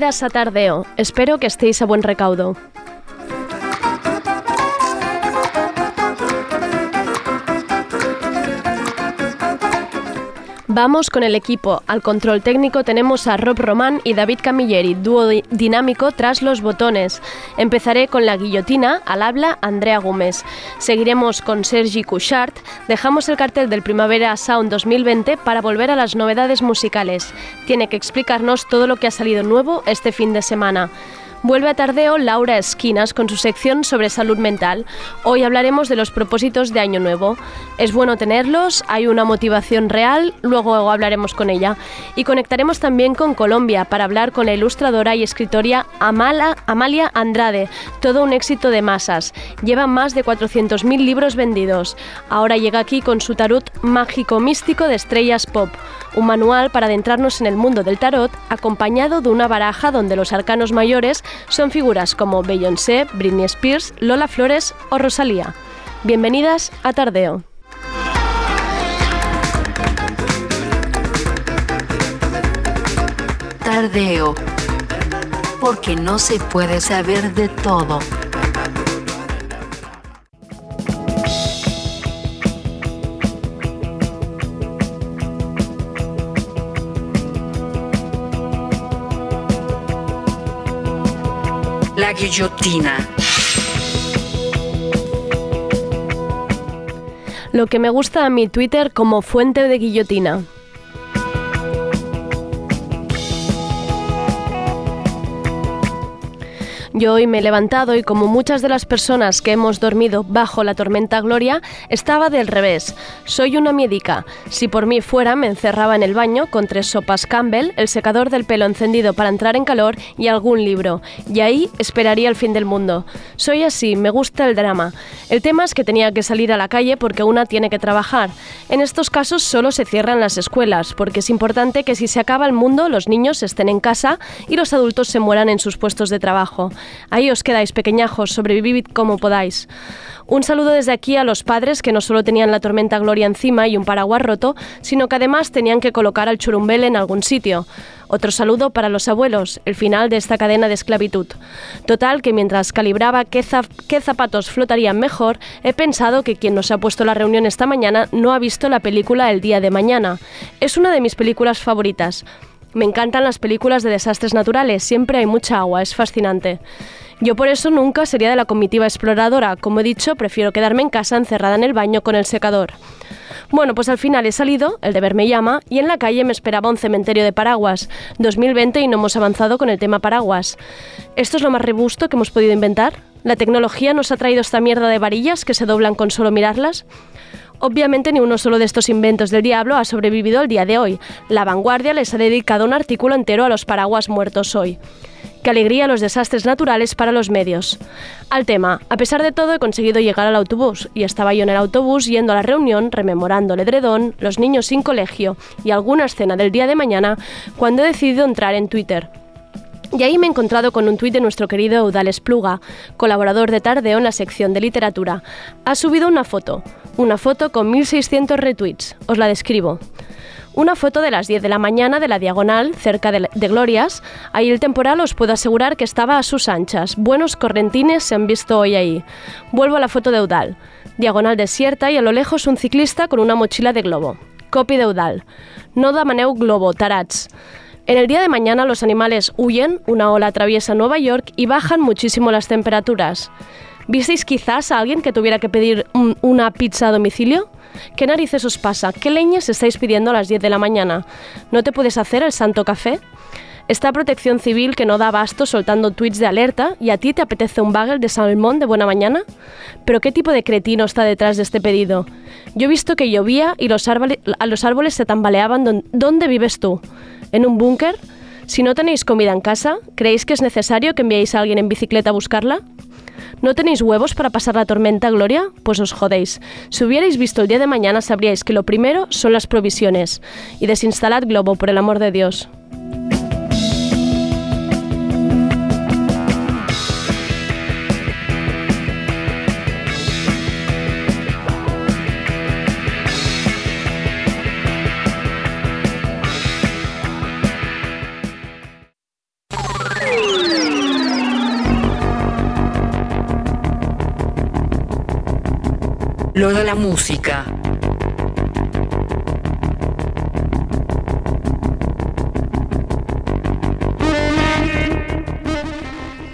Bienvenidas a Tardeo. Espero que estéis a buen recaudo. Vamos con el equipo. Al control técnico tenemos a Rob Román y David Camilleri, dúo dinámico tras los botones. Empezaré con la guillotina, al habla Andrea Gómez. Seguiremos con Sergi Couchard. Dejamos el cartel del Primavera Sound 2020 para volver a las novedades musicales. Tiene que explicarnos todo lo que ha salido nuevo este fin de semana. Vuelve a Tardeo Laura Esquinas con su sección sobre salud mental. Hoy hablaremos de los propósitos de Año Nuevo. Es bueno tenerlos, hay una motivación real, luego hablaremos con ella. Y conectaremos también con Colombia para hablar con la ilustradora y escritora Amalia Andrade, todo un éxito de masas. Lleva más de 400.000 libros vendidos. Ahora llega aquí con su tarot mágico místico de estrellas pop un manual para adentrarnos en el mundo del tarot, acompañado de una baraja donde los arcanos mayores son figuras como Beyoncé, Britney Spears, Lola Flores o Rosalía. Bienvenidas a Tardeo. Tardeo. Porque no se puede saber de todo. Guillotina. Lo que me gusta a mi Twitter como fuente de guillotina. Yo hoy me he levantado y como muchas de las personas que hemos dormido bajo la tormenta Gloria, estaba del revés. Soy una médica. Si por mí fuera, me encerraba en el baño con tres sopas Campbell, el secador del pelo encendido para entrar en calor y algún libro. Y ahí esperaría el fin del mundo. Soy así, me gusta el drama. El tema es que tenía que salir a la calle porque una tiene que trabajar. En estos casos solo se cierran las escuelas, porque es importante que si se acaba el mundo, los niños estén en casa y los adultos se mueran en sus puestos de trabajo. Ahí os quedáis, pequeñajos, sobrevivid como podáis. Un saludo desde aquí a los padres que no solo tenían la tormenta Gloria encima y un paraguas roto, sino que además tenían que colocar al churumbel en algún sitio. Otro saludo para los abuelos, el final de esta cadena de esclavitud. Total, que mientras calibraba qué, zapatos flotarían mejor, he pensado que quien nos ha puesto la reunión esta mañana no ha visto la película El día de mañana. Es una de mis películas favoritas. Me encantan las películas de desastres naturales, siempre hay mucha agua, es fascinante. Yo por eso nunca sería de la comitiva exploradora, como he dicho, prefiero quedarme en casa encerrada en el baño con el secador. Bueno, pues al final he salido, el deber me llama, y en la calle me esperaba un cementerio de paraguas. 2020 y no hemos avanzado con el tema paraguas. ¿Esto es lo más robusto que hemos podido inventar? ¿La tecnología nos ha traído esta mierda de varillas que se doblan con solo mirarlas? Obviamente ni uno solo de estos inventos del diablo ha sobrevivido al día de hoy. La vanguardia les ha dedicado un artículo entero a los paraguas muertos hoy. Qué alegría los desastres naturales para los medios. Al tema, a pesar de todo he conseguido llegar al autobús y estaba yo en el autobús yendo a la reunión, rememorando el edredón, los niños sin colegio y alguna escena del día de mañana, cuando he decidido entrar en Twitter. Y ahí me he encontrado con un tuit de nuestro querido Eudales Pluga, colaborador de Tardeo en la sección de literatura. Ha subido una foto, una foto con 1600 retweets. Os la describo. Una foto de las 10 de la mañana de la diagonal, cerca de, de, Glorias. Ahí el temporal os puedo asegurar que estaba a sus anchas. Buenos correntines se han visto hoy ahí. Vuelvo a la foto de Eudal. Diagonal desierta y a lo lejos un ciclista con una mochila de globo. Copy de Eudal. No globo, tarats. En el día de mañana los animales huyen, una ola atraviesa Nueva York y bajan muchísimo las temperaturas. ¿Visteis quizás a alguien que tuviera que pedir un- una pizza a domicilio? ¿Qué narices os pasa? ¿Qué leñas estáis pidiendo a las 10 de la mañana? ¿No te puedes hacer el santo café? Está Protección Civil que no da abasto soltando tweets de alerta y a ti te apetece un bagel de salmón de buena mañana? ¿Pero qué tipo de cretino está detrás de este pedido? Yo he visto que llovía y los, árbole- a los árboles se tambaleaban. don- ¿Dónde vives tú? ¿En un búnker? Si no tenéis comida en casa, ¿creéis que es necesario que enviéis a alguien en bicicleta a buscarla? ¿No tenéis huevos para pasar la tormenta, Gloria? Pues os jodéis. Si hubierais visto el día de mañana sabríais que lo primero son las provisiones. Y desinstalad Globo, por el amor de Dios. Lo de la música.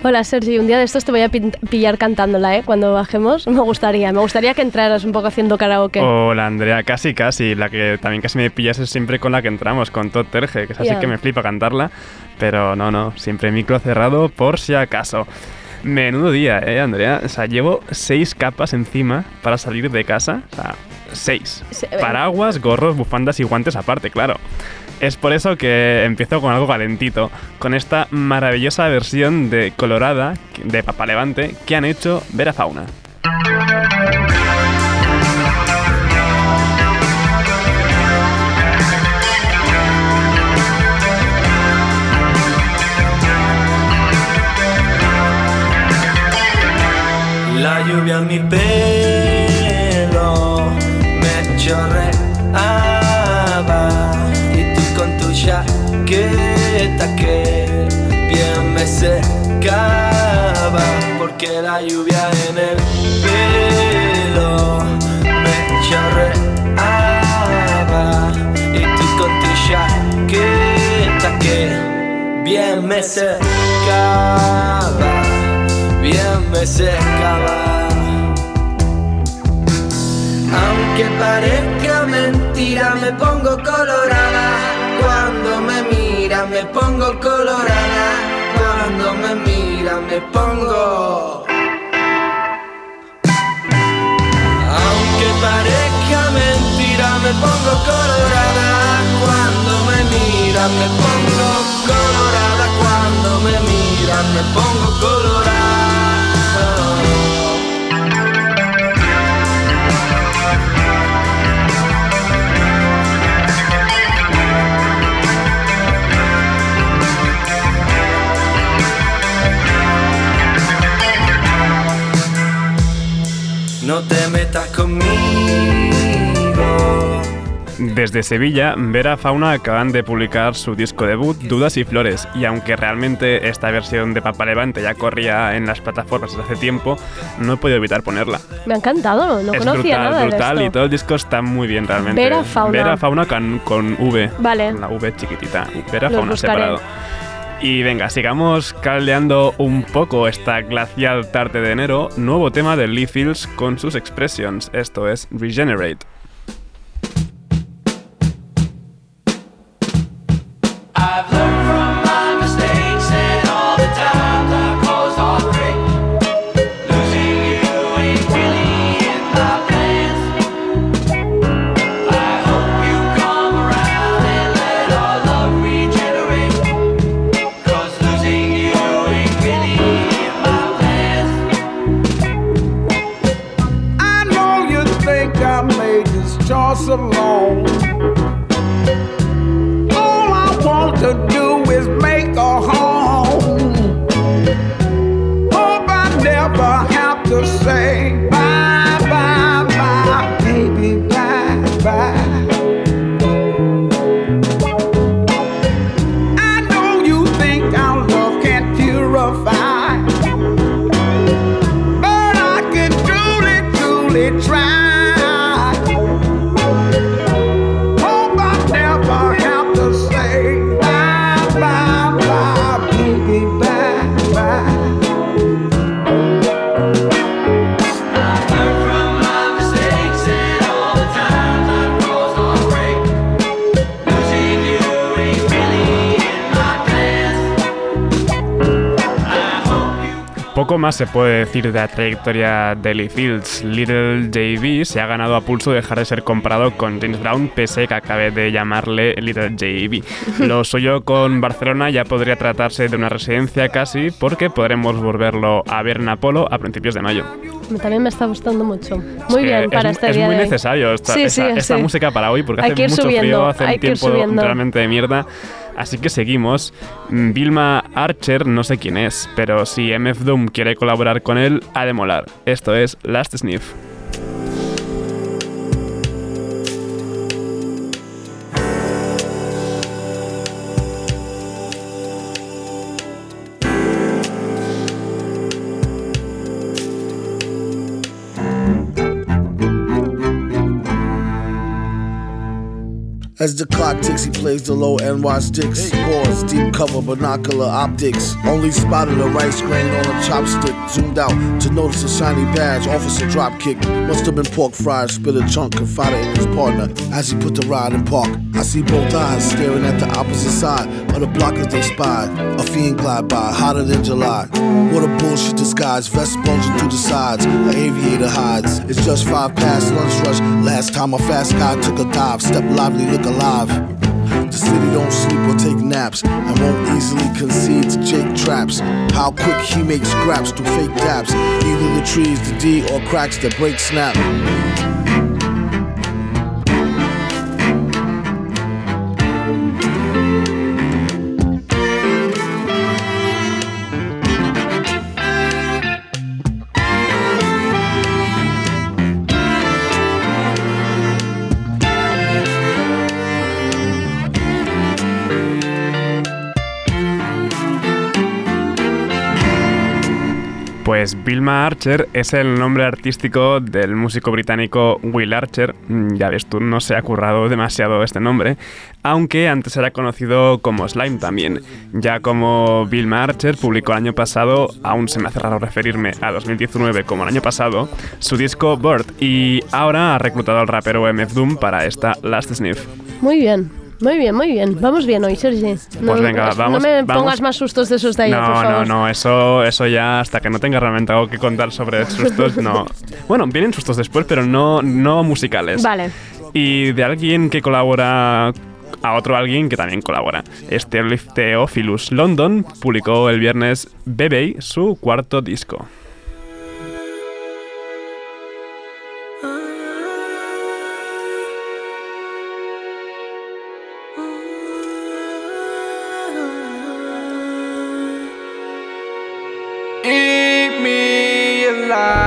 Hola Sergi, un día de estos te voy a pillar cantándola, ¿eh? Cuando bajemos, me gustaría. Me gustaría que entraras un poco haciendo karaoke. Hola Andrea, casi casi. La que también casi me pillas es siempre con la que entramos, con Todd Terge, que es así Ya. que me flipa cantarla. Pero no, no, siempre micro cerrado por si acaso. Menudo día, eh, Andrea. O sea, llevo seis capas encima para salir de casa. O sea, seis. Se- Paraguas, gorros, bufandas y guantes aparte, claro. Es por eso que empiezo con algo calentito, con esta maravillosa versión de Colorada de Papa Levante que han hecho Vera Fauna. Lluvia en mi pelo me chorreaba. Y tú con tu chaqueta que bien me secaba porque la lluvia en el pelo me chorreaba. Y tú con tu chaqueta que bien me secaba bien me secaba. Aunque parezca mentira, me pongo colorada. Cuando me mira, me pongo colorada. Cuando me mira, me pongo. Aunque parezca mentira, me pongo colorada. Cuando me mira, me pongo colorada. Cuando me mira, me pongo colorada. No te metas conmigo. Desde Sevilla, Vera Fauna acaban de publicar su disco debut, Dudas y Flores, y aunque realmente esta versión de Papa Levante ya corría en las plataformas desde hace tiempo, no he podido evitar ponerla. Me ha encantado, no es conocía brutal, nada de brutal, esto. y todo el disco está muy bien realmente. Vera Fauna. Vera Fauna con, con V. Vale. Con la V chiquitita. Vera Los Fauna buscaré. separado. Y venga, sigamos caldeando un poco esta glacial tarde de enero. Nuevo tema de Lee Fields con sus expressions. Esto es Regenerate. Se puede decir de la trayectoria de Lee Fields. Little JB se ha ganado a pulso dejar de ser comparado con James Brown, pese que acabe de llamarle Little JB. Lo suyo con Barcelona ya podría tratarse de una residencia casi, porque podremos volverlo a ver en Apolo a principios de mayo. También me está gustando mucho. Es Muy que bien para es, este es día muy de necesario esta, Sí, esta- sí, esta sí. música para hoy, porque Hay hace mucho subiendo, frío, hace un tiempo realmente de mierda. Así que seguimos. Mm, Vilma Archer, no sé quién es, pero si MF Doom quiere colaborar con él, ha de molar. Esto es Last Sniff. As the clock ticks, he plays the low and watch dicks. Pause, deep cover, binocular optics. Only spotted a rice grain on a chopstick. Zoomed out to notice a shiny badge. Officer drop kick. Must have been pork fried, Spit a chunk, confided in his partner as he put the ride in park. I see both eyes staring at the opposite side of the block as they spied. A fiend glide by, hotter than July. What a bullshit disguise. Vest bulging through the sides. An aviator hides. It's just five past lunch rush. Last time a fast guy took a dive. Step lively, look alive. The city don't sleep or take naps and won't easily concede to Jake traps. How quick he makes scraps through fake daps. Either the trees, the D, or cracks that break snap. Pues Vilma Archer es el nombre artístico del músico británico Will Archer. Mm, Ya ves tú, no se ha currado demasiado este nombre, aunque antes era conocido como Slime también. Ya como Vilma Archer publicó el año pasado, aún se me hace raro referirme a 2019 como el año pasado, su disco Bird y ahora ha reclutado al rapero MF Doom para esta Last Sniff. Muy bien. Muy bien, muy bien. Vamos bien hoy, Sergi. No, Pues venga, vamos- No me vamos. pongas más sustos de esos de ayer, por No, no, no, eso, eso ya hasta que no tenga realmente algo que contar sobre sustos, no. Bueno, vienen sustos después, pero no, no musicales. Vale. Y de alguien que colabora a otro alguien que también colabora. Este Theophilus London publicó el viernes Bebe su cuarto disco. Me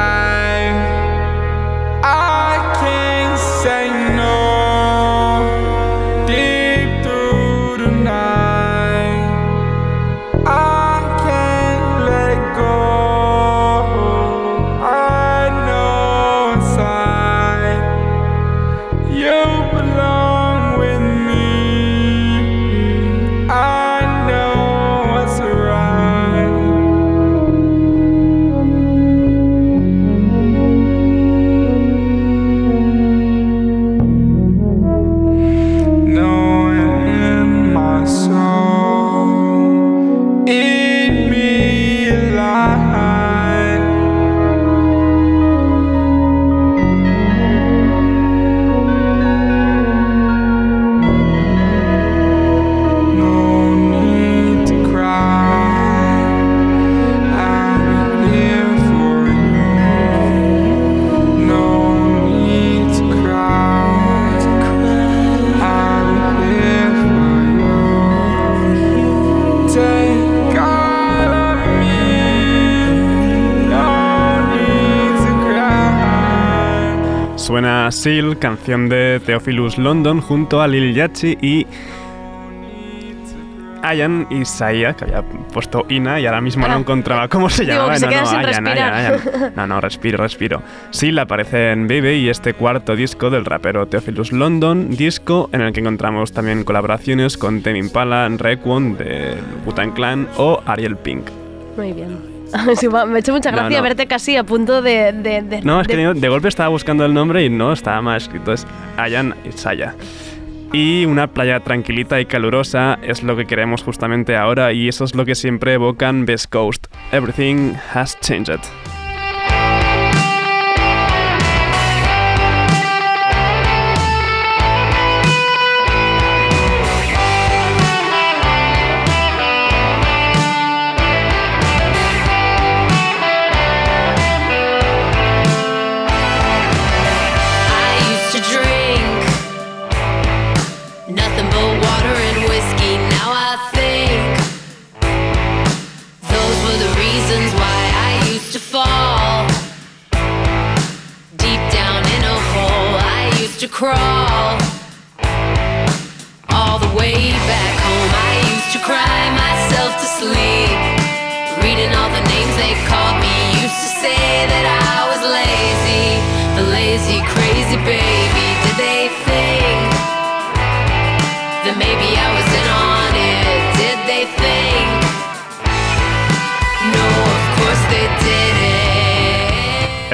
Seal, canción de Theophilus London junto a Lil Yachty y Ayan Isaiah, que había puesto Ina y ahora mismo no Ah. encontraba cómo se Digo, llamaba. que se no, no, Ayan. Ayan, Ayan. No, no, respiro, respiro. Seal aparece en Baby y este cuarto disco del rapero Theophilus London, disco en el que encontramos también colaboraciones con Tame Impala, Requon de Wu-Tang Clan o Ariel Pink. Muy bien. Sí, me ha hecho mucha No, gracia no. verte casi a punto de... de- de- No, es que de- de golpe estaba buscando el nombre y no estaba mal escrito, es Ayan Isaiah. Y una playa tranquilita y calurosa es lo que queremos justamente ahora y eso es lo que siempre evocan Best Coast. Everything has changed.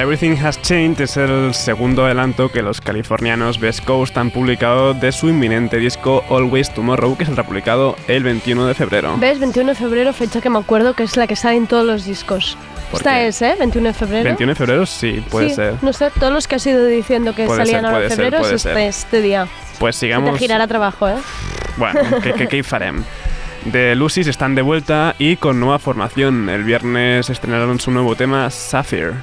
Everything Has Changed es el segundo adelanto que los californianos Best Coast han publicado de su inminente disco Always Tomorrow, que saldrá publicado el 21 de febrero. ¿Ves? 21 de febrero, fecha que me acuerdo que es la que sale en todos los discos. ¿Por Esta qué? es, ¿eh? 21 de febrero. 21 de febrero sí, puede Sí, ser. No sé, todos los que has ido diciendo que Puede salían ser, ahora en ser, febrero puede es ser. este, este día. Pues Se sigamos... te girará trabajo, ¿eh? Bueno, ¿qué, qué, farem? The Lucy's están de vuelta y con nueva formación. El viernes estrenaron su nuevo tema, Sapphire.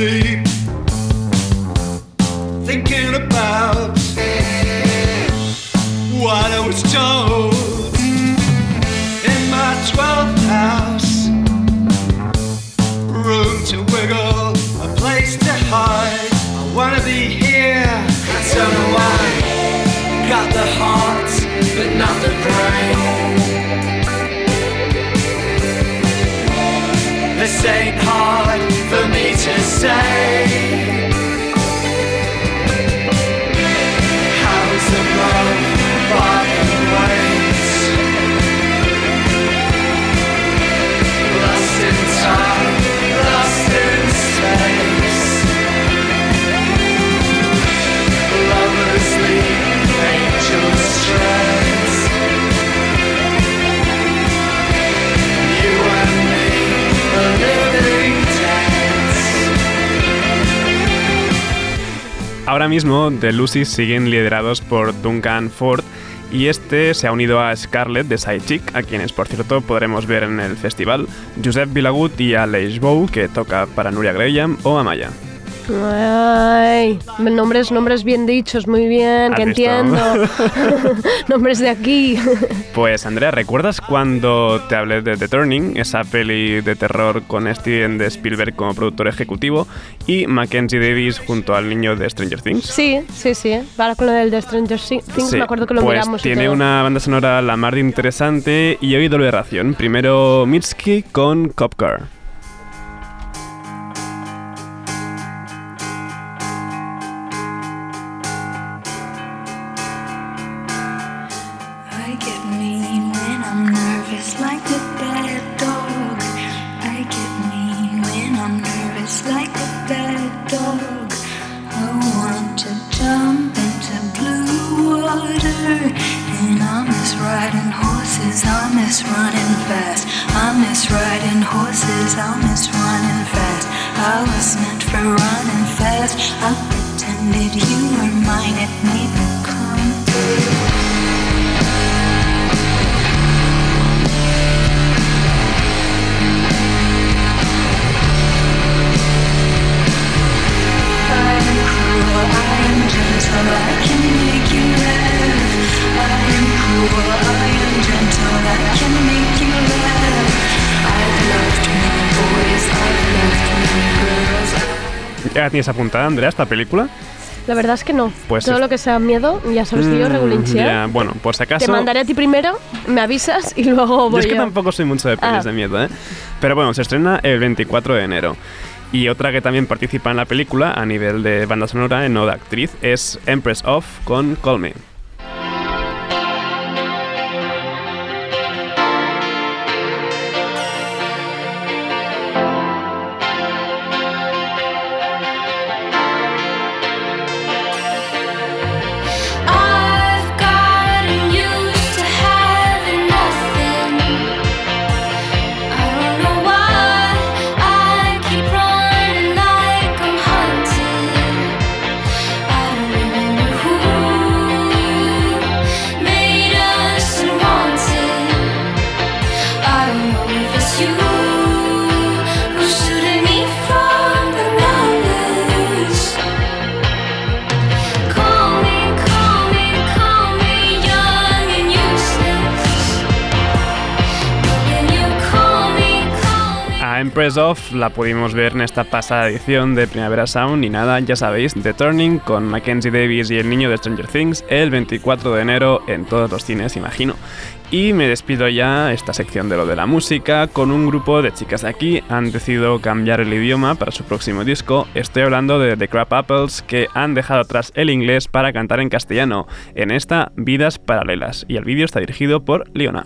me. Mismo, The Lucy's siguen liderados por Duncan Ford y este se ha unido a Scarlett de Sidechick, a quienes por cierto podremos ver en el festival, Josep Vilagut y Aleix Bou, que toca para Nuria Graham o Amaya. Ay, nombres, nombres bien dichos, muy bien, ¿Has que visto? entiendo. nombres de aquí. Pues Andrea, ¿recuerdas cuando te hablé de The Turning, esa peli de terror con Steven de Spielberg como productor ejecutivo y Mackenzie Davis junto al niño de Stranger Things? Sí, sí, sí. Ahora con lo del de Stranger Thi- Things Sí, me acuerdo que lo pues miramos tiene una banda sonora la más de interesante y hoy doble ración. Primero Mitski con Cop Car. La tienes apuntada, Andrea, esta película? La verdad es que no. Pues Todo es- lo que sea miedo, ya sabes que yo Mm, regulinchea. ya, bueno, por si acaso... Te mandaré a ti primero, me avisas y luego Yo voy es que yo. tampoco soy mucho de pelis Ah. de miedo, ¿eh? Pero bueno, se estrena el 24 de enero. Y otra que también participa en la película a nivel de banda sonora, no de actriz, es Empress of con Call Me. Call me. A Empress of la pudimos ver en esta pasada edición de Primavera Sound y nada, ya sabéis, The Turning con Mackenzie Davis y el niño de Stranger Things el 24 de enero en todos los cines, imagino. Y me despido ya esta sección de lo de la música con un grupo de chicas de aquí. Han decidido cambiar el idioma para su próximo disco. Estoy hablando de The Crab Apples que han dejado atrás el inglés para cantar en castellano en esta Vidas Paralelas. Y el vídeo está dirigido por Leona.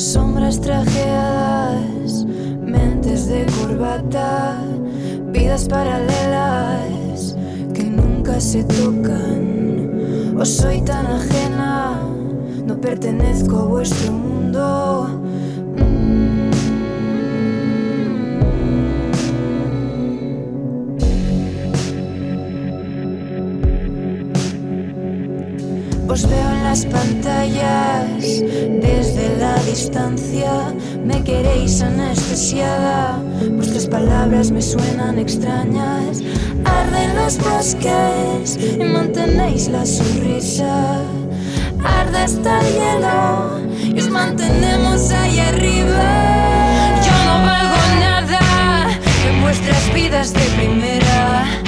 Sombras trajeadas, mentes de corbata, vidas paralelas que nunca se tocan. Os soy tan ajena, no pertenezco a vuestro mundo. Os veo en las pantallas desde la distancia. Me queréis anestesiada. Vuestras palabras me suenan extrañas. Arden los bosques y mantenéis la sonrisa. Arde hasta el hielo y os mantenemos ahí arriba. Yo no valgo nada en vuestras vidas de primera.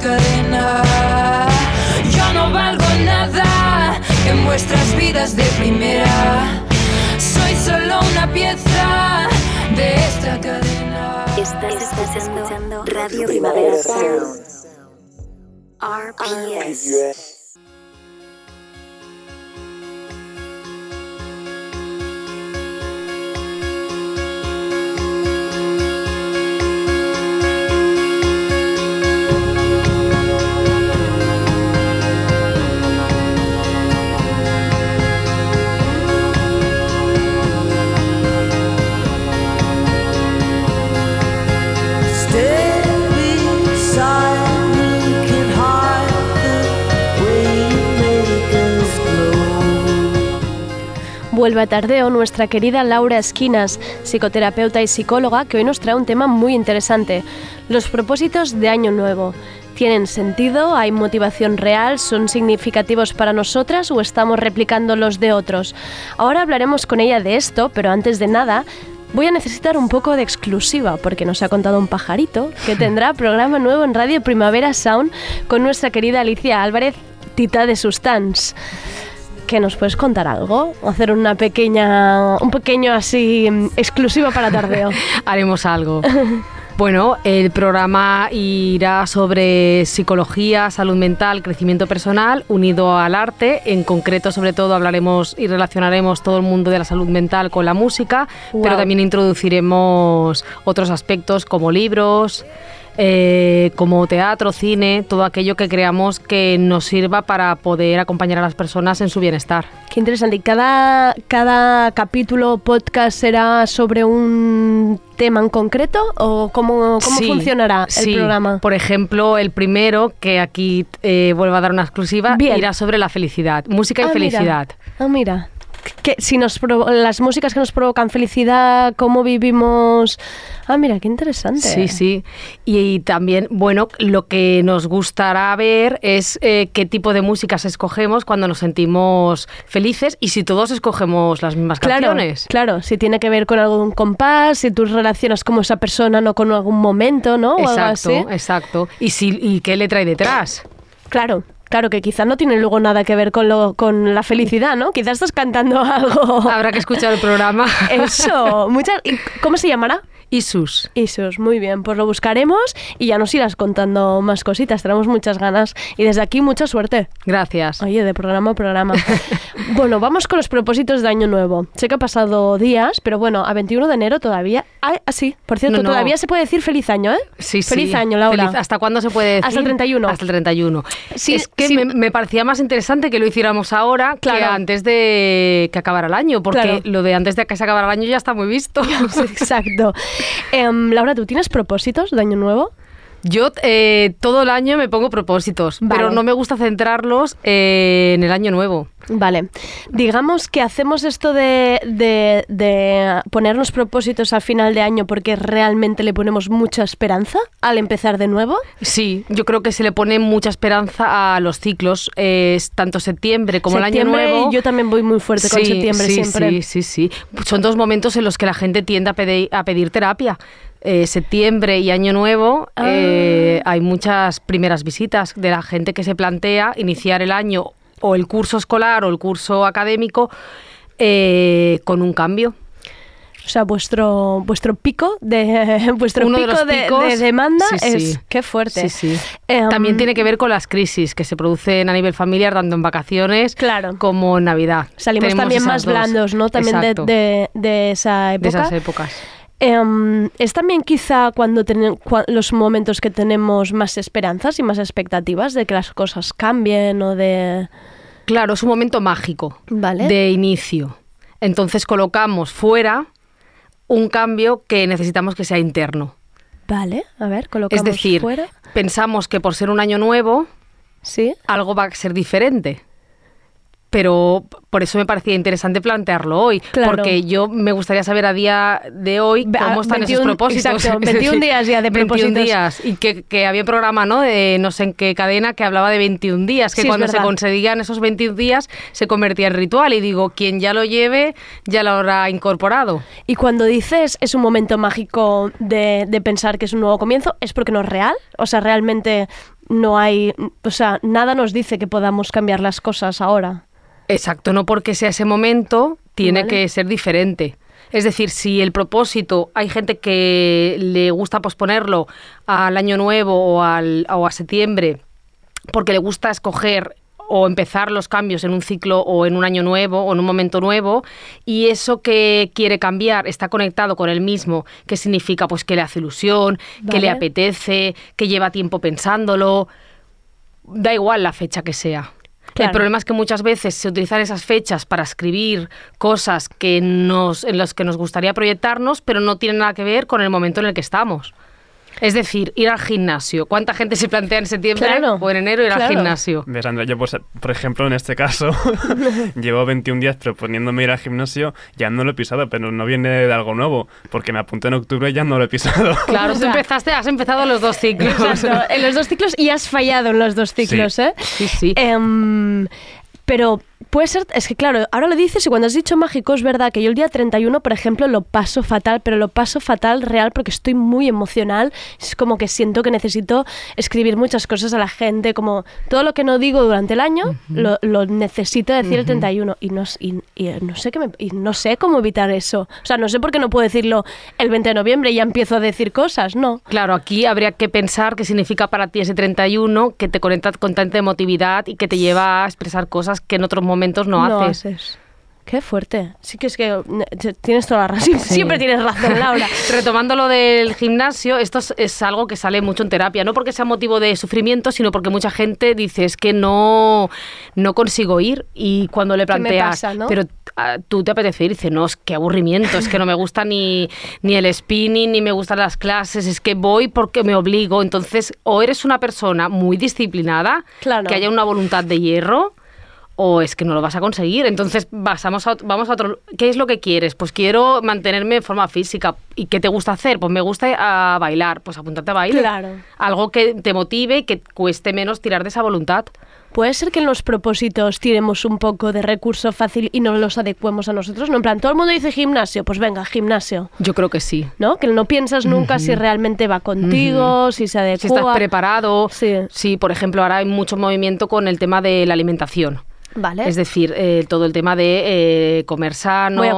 Cadena. Yo no valgo nada en vuestras vidas de primera. Soy solo una pieza de esta cadena. Estás escuchando Radio Primavera Sound. RPS. Vuelve a Tardeo nuestra querida Laura Esquinas, psicoterapeuta y psicóloga, que hoy nos trae un tema muy interesante, los propósitos de Año Nuevo. ¿Tienen sentido? ¿Hay motivación real? ¿Son significativos para nosotras o estamos replicando los de otros? Ahora hablaremos con ella de esto, pero antes de nada, voy a necesitar un poco de exclusiva porque nos ha contado un pajarito que tendrá programa nuevo en Radio Primavera Sound con nuestra querida Alicia Álvarez, Tita de Sustans. ¿Que nos puedes contar algo? Hacer una pequeña, un pequeño así mm, exclusivo para Tardeo. Haremos algo. Bueno, el programa irá sobre psicología, salud mental, crecimiento personal, unido al arte. En concreto, sobre todo, hablaremos y relacionaremos todo el mundo de la salud mental con la música, pero también introduciremos otros aspectos como libros, eh, como teatro, cine, todo aquello que creamos que nos sirva para poder acompañar a las personas en su bienestar. Qué interesante. ¿Y cada, cada capítulo podcast será sobre un tema en concreto o cómo, cómo Sí, funcionará el sí. programa? Por ejemplo, el primero, que aquí eh, vuelvo a dar una exclusiva, Bien. irá sobre la felicidad, música y Ah, mira. felicidad. Ah, mira. Que si nos las músicas que nos provocan felicidad, cómo vivimos. Ah, mira, qué interesante. Sí, sí. Y, y también, bueno, lo que nos gustará ver es eh, qué tipo de músicas escogemos cuando nos sentimos felices y si todos escogemos las mismas Claro, canciones. claro, si tiene que ver con algún compás, si tú relacionas como esa persona, no con algún momento, ¿no? O algo Exacto, así. exacto. Y, si, y qué letra hay detrás. Claro, claro, que quizá no tiene luego nada que ver con, lo, con la felicidad, ¿no? Quizás estás cantando algo. Habrá que escuchar el programa. Eso, muchas. ¿y ¿Cómo se llamará? Isus. Isus, muy bien, pues lo buscaremos y ya nos irás contando más cositas, tenemos muchas ganas y desde aquí mucha suerte. Gracias. Oye, de programa a programa. bueno, vamos con los propósitos de Año Nuevo. Sé que ha pasado días, pero bueno, a 21 de enero todavía... Ah, ah, sí, por cierto, No, no. todavía se puede decir feliz año, ¿eh? Sí, sí. Feliz año, Laura. Feliz- ¿Hasta cuándo se puede decir? Hasta el 31. Hasta el 31. Sí, es que sí. Me, me parecía más interesante que lo hiciéramos ahora que Claro. antes de que acabara el año, porque Claro. lo de antes de que se acabara el año ya está muy visto. Exacto. Em, Laura, ¿tú tienes propósitos de Año Nuevo? Yo eh, todo el año me pongo propósitos, Vale. pero no me gusta centrarlos eh, en el año nuevo. Vale. Digamos que hacemos esto de, de- de ponernos propósitos al final de año porque realmente le ponemos mucha esperanza al empezar de nuevo. Sí, yo creo que se le pone mucha esperanza a los ciclos, eh, es tanto septiembre como Septiembre, el año nuevo. Yo también voy muy fuerte con septiembre sí, siempre. Sí, sí, sí. Son dos momentos en los que la gente tiende a pedir, a pedir terapia. Eh, septiembre y año nuevo Ah. eh, hay muchas primeras visitas de la gente que se plantea iniciar el año o el curso escolar o el curso académico eh, con un cambio. O sea, vuestro vuestro pico de vuestro Uno de pico de, picos, de demanda sí, es sí. qué fuerte. Sí. Em, También tiene que ver con las crisis que se producen a nivel familiar, tanto en vacaciones Claro. como en Navidad. Salimos Tenemos también más dos. blandos, ¿no? También de, de- de esa de época. esas épocas. Em, es también quizá cuando tenen- cua- los momentos que tenemos más esperanzas y más expectativas de que las cosas cambien o de... Claro, es un momento mágico Vale. de inicio. Entonces colocamos fuera un cambio que necesitamos que sea interno. Vale, a ver, colocamos es decir, fuera. pensamos que por ser un año nuevo, Sí. algo va a ser diferente. Pero por eso me parecía interesante plantearlo hoy, Claro. porque yo me gustaría saber a día de hoy cómo a- están 21 esos propósitos. exacto, Es 21 días ya de 21 propósitos. días. Y que, que había un programa, ¿no? De no sé en qué cadena que hablaba de 21 días, que Sí, cuando se conseguían esos 21 días se convertía en ritual. Y digo, quien ya lo lleve ya lo habrá incorporado. Y cuando dices es un momento mágico de, de pensar que es un nuevo comienzo, ¿es porque no es real? O sea, realmente no hay... O sea, nada nos dice que podamos cambiar las cosas ahora. Exacto, no porque sea ese momento, tiene Vale. que ser diferente. Es decir, si el propósito, hay gente que le gusta posponerlo al año nuevo o, al, o a septiembre, porque le gusta escoger o empezar los cambios en un ciclo o en un año nuevo o en un momento nuevo y eso que quiere cambiar está conectado con el mismo, que significa pues que le hace ilusión, que le apetece, que lleva tiempo pensándolo, da igual la fecha que sea. Claro. El problema es que muchas veces se utilizan esas fechas para escribir cosas que nos, en las que nos gustaría proyectarnos, pero no tienen nada que ver con el momento en el que estamos. Es decir, ir al gimnasio. ¿Cuánta gente se plantea en septiembre Claro, o en enero ir al gimnasio? Ves, Andrea, yo, pues, por ejemplo, en este caso, llevo 21 días proponiéndome ir al gimnasio, ya no lo he pisado, pero no viene de algo nuevo, porque me apunté en octubre y ya no lo he pisado. Claro, tú empezaste, has empezado los dos ciclos. Exacto, en los dos ciclos y has fallado en los dos ciclos, Sí. ¿eh? Sí, sí. Em, pero puede ser, es que claro, ahora lo dices y cuando has dicho mágico es verdad que yo el día 31, por ejemplo, lo paso fatal, pero lo paso fatal real porque estoy muy emocional, es como que siento que necesito escribir muchas cosas a la gente, como todo lo que no digo durante el año, lo, lo necesito decir el 31 y no, y, y no sé qué me- y no sé cómo evitar eso. O sea, no sé por qué no puedo decirlo el 20 de noviembre y ya empiezo a decir cosas, no. Claro, aquí habría que pensar qué significa para ti ese 31 que te conecta con tanta emotividad y que te lleva a expresar cosas que en otros momentos no, haces. Qué fuerte. Sí que es que tienes toda la razón. Sí. Siempre tienes razón, Laura. Retomando lo del gimnasio, esto es, es algo que sale mucho en terapia, no porque sea motivo de sufrimiento, sino porque mucha gente dice es que no, no consigo ir y cuando le ¿Qué me planteas, pasa, no? pero ah, tú te apetece ir, dice, no, es que aburrimiento, es que no me gusta ni, ni el spinning, ni me gustan las clases, es que voy porque me obligo. Entonces, o eres una persona muy disciplinada, Claro. que haya una voluntad de hierro, o es que no lo vas a conseguir. Entonces a vamos a otro... ¿Qué es lo que quieres? Pues quiero mantenerme en forma física. ¿Y qué te gusta hacer? Pues me gusta a bailar. Pues apúntate a baile. Claro. Algo que te motive y que cueste menos tirar de esa voluntad. Puede ser que en los propósitos tiremos un poco de recurso fácil y no los adecuemos a nosotros. No, en plan, todo el mundo dice gimnasio, pues venga, gimnasio. Yo creo que sí. ¿No? Que no piensas nunca si realmente va contigo, si se adecua. Si estás preparado. Sí. Sí, por ejemplo, ahora hay mucho movimiento con el tema de la alimentación. Vale. Es decir, eh, todo el tema de eh, comer sano, Voy a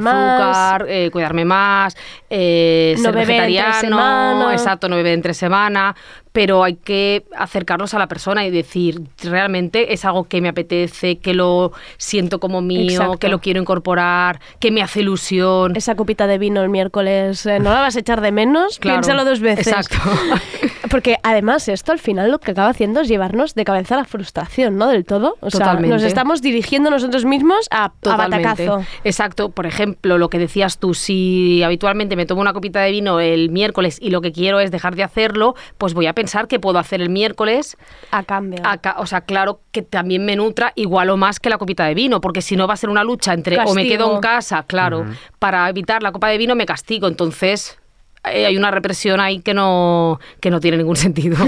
más. azúcar, eh, cuidarme más, eh, No ser vegetariano, exacto, no beber entre semana, pero hay que acercarnos a la persona y decir, realmente es algo que me apetece, que lo siento como mío, Exacto. que lo quiero incorporar, que me hace ilusión. Esa copita de vino el miércoles, eh, ¿no la vas a echar de menos? Claro, Piénsalo dos veces. exacto. Porque además esto al final lo que acaba haciendo es llevarnos de cabeza a la frustración, ¿no? Del todo. O sea, Totalmente. nos estamos dirigiendo nosotros mismos a, a batacazo. Exacto. Por ejemplo, lo que decías tú, si habitualmente me tomo una copita de vino el miércoles y lo que quiero es dejar de hacerlo, pues voy a pensar que puedo hacer el miércoles. A cambio. a ca- o sea, claro que también me nutra igual o más que la copita de vino, porque si no va a ser una lucha entre o me quedo en casa, claro, para evitar la copa de vino me castigo. Entonces eh, hay una represión ahí que no, que no tiene ningún sentido.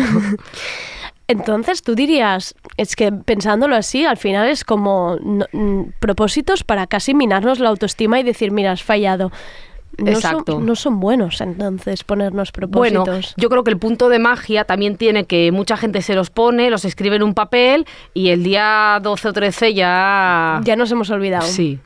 Entonces tú dirías, es que pensándolo así, al final es como no- mm, propósitos para casi minarnos la autoestima y decir, mira, has fallado. No Exacto. Son, no son buenos entonces ponernos Bueno, propósitos. yo creo que el punto de magia también tiene que mucha gente se los pone, los escribe en un papel y el día 12 o 13 ya... Ya nos hemos olvidado. Sí.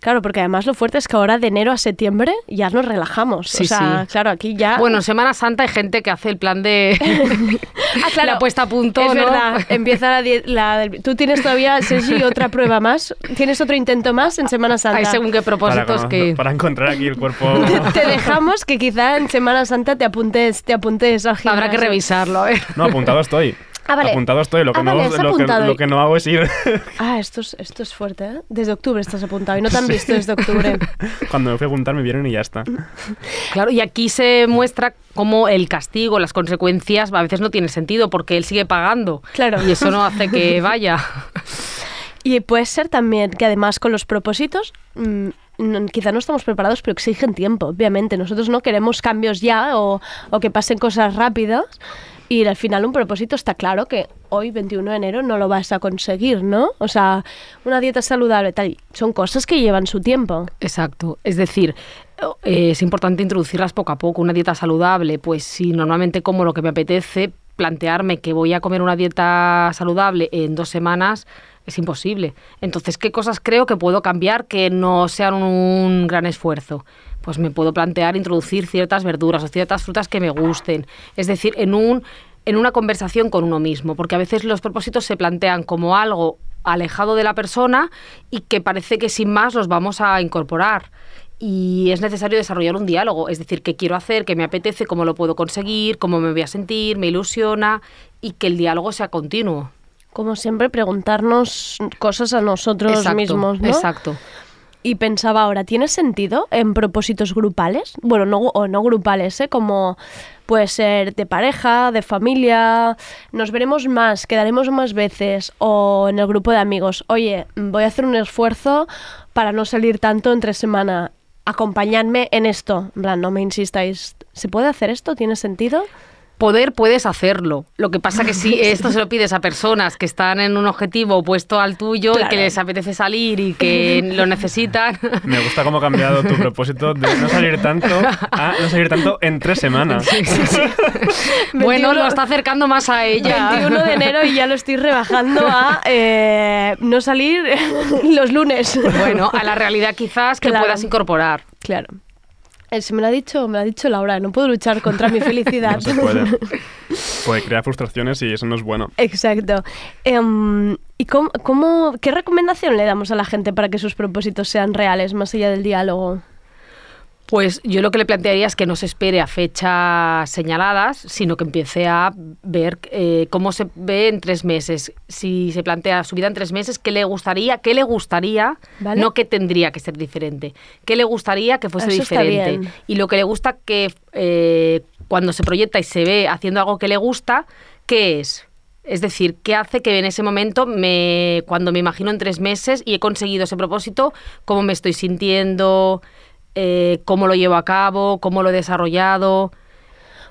Claro, porque además lo fuerte es que ahora de enero a septiembre ya nos relajamos. Sí, o sea, sí. claro, aquí ya... Bueno, en Semana Santa hay gente que hace el plan de Ah, claro. la puesta a punto, Es ¿no? verdad, empieza la, la Tú tienes todavía, Sergi, otra prueba más. Tienes otro intento más en Semana Santa. Hay según qué Para, propósitos cono- que... para encontrar aquí el cuerpo. Te dejamos que quizá en Semana Santa te apuntes, te apuntes al Habrá que revisarlo, ver. No, apuntado estoy. Ah, vale. Apuntado estoy. Lo que, Ah, no, vale, has lo, que, apuntado. lo que no hago es ir Ah, esto es, esto es fuerte, ¿eh? Desde octubre estás apuntado y no te han visto desde octubre. cuando me fui a apuntar, me vieron y ya está. Claro, y aquí se muestra cómo el castigo, las consecuencias, a veces no tiene sentido porque él sigue pagando. Claro. Y eso no hace que vaya. Y puede ser también que además con los propósitos, mm, no- quizá no estamos preparados, pero exigen tiempo, obviamente. Nosotros no queremos cambios ya o, o que pasen cosas rápidas. Y al final un propósito está claro que hoy, 21 de enero, no lo vas a conseguir, ¿no? O sea, una dieta saludable, tal, son cosas que llevan su tiempo. Exacto. Es decir, eh, es importante introducirlas poco a poco. Una dieta saludable, pues si normalmente como lo que me apetece, plantearme que voy a comer una dieta saludable en dos semanas es imposible. Entonces, ¿qué cosas creo que puedo cambiar que no sean un gran esfuerzo? Pues me puedo plantear introducir ciertas verduras o ciertas frutas que me gusten. Es decir, en un en una conversación con uno mismo, porque a veces los propósitos se plantean como algo alejado de la persona y que parece que sin más los vamos a incorporar. Y es necesario desarrollar un diálogo, es decir, qué quiero hacer, qué me apetece, cómo lo puedo conseguir, cómo me voy a sentir, me ilusiona y que el diálogo sea continuo. Como siempre, preguntarnos cosas a nosotros Exacto, mismos, ¿no? Exacto. Y pensaba ahora, ¿tiene sentido en propósitos grupales? Bueno, no, o no grupales, ¿eh? Como puede ser de pareja, de familia, nos veremos más, quedaremos más veces, o en el grupo de amigos, oye, voy a hacer un esfuerzo para no salir tanto entre semana, acompañadme en esto. En plan, no me insistáis, ¿se puede hacer esto? ¿Tiene sentido? Poder puedes hacerlo. Lo que pasa que si esto se lo pides a personas que están en un objetivo opuesto al tuyo y que les apetece salir y que lo necesitan. Me gusta cómo ha cambiado tu propósito de no salir tanto a no salir tanto en tres semanas. bueno, 21 lo está acercando más a ella. 21 de enero y ya lo estoy rebajando a eh, no salir los lunes. Bueno, a la realidad quizás que Claro. puedas incorporar. Claro. Se me lo ha dicho, me lo ha dicho Laura, no puedo luchar contra mi felicidad. No se puede. Puede crear frustraciones y eso no es bueno. Exacto. Em, ¿Y cómo, cómo- qué recomendación le damos a la gente para que sus propósitos sean reales, más allá del diálogo? Pues yo lo que le plantearía es que no se espere a fechas señaladas, sino que empiece a ver eh, cómo se ve en tres meses. Si se plantea su vida en tres meses, ¿qué le gustaría? ¿Qué le gustaría? Vale. No que tendría que ser diferente. ¿Qué le gustaría que fuese Eso diferente? Y lo que le gusta que eh, cuando se proyecta y se ve haciendo algo que le gusta, ¿qué es? Es decir, ¿qué hace que en ese momento, me, cuando me imagino en tres meses y he conseguido ese propósito, cómo me estoy sintiendo, eh, cómo lo llevo a cabo, cómo lo he desarrollado?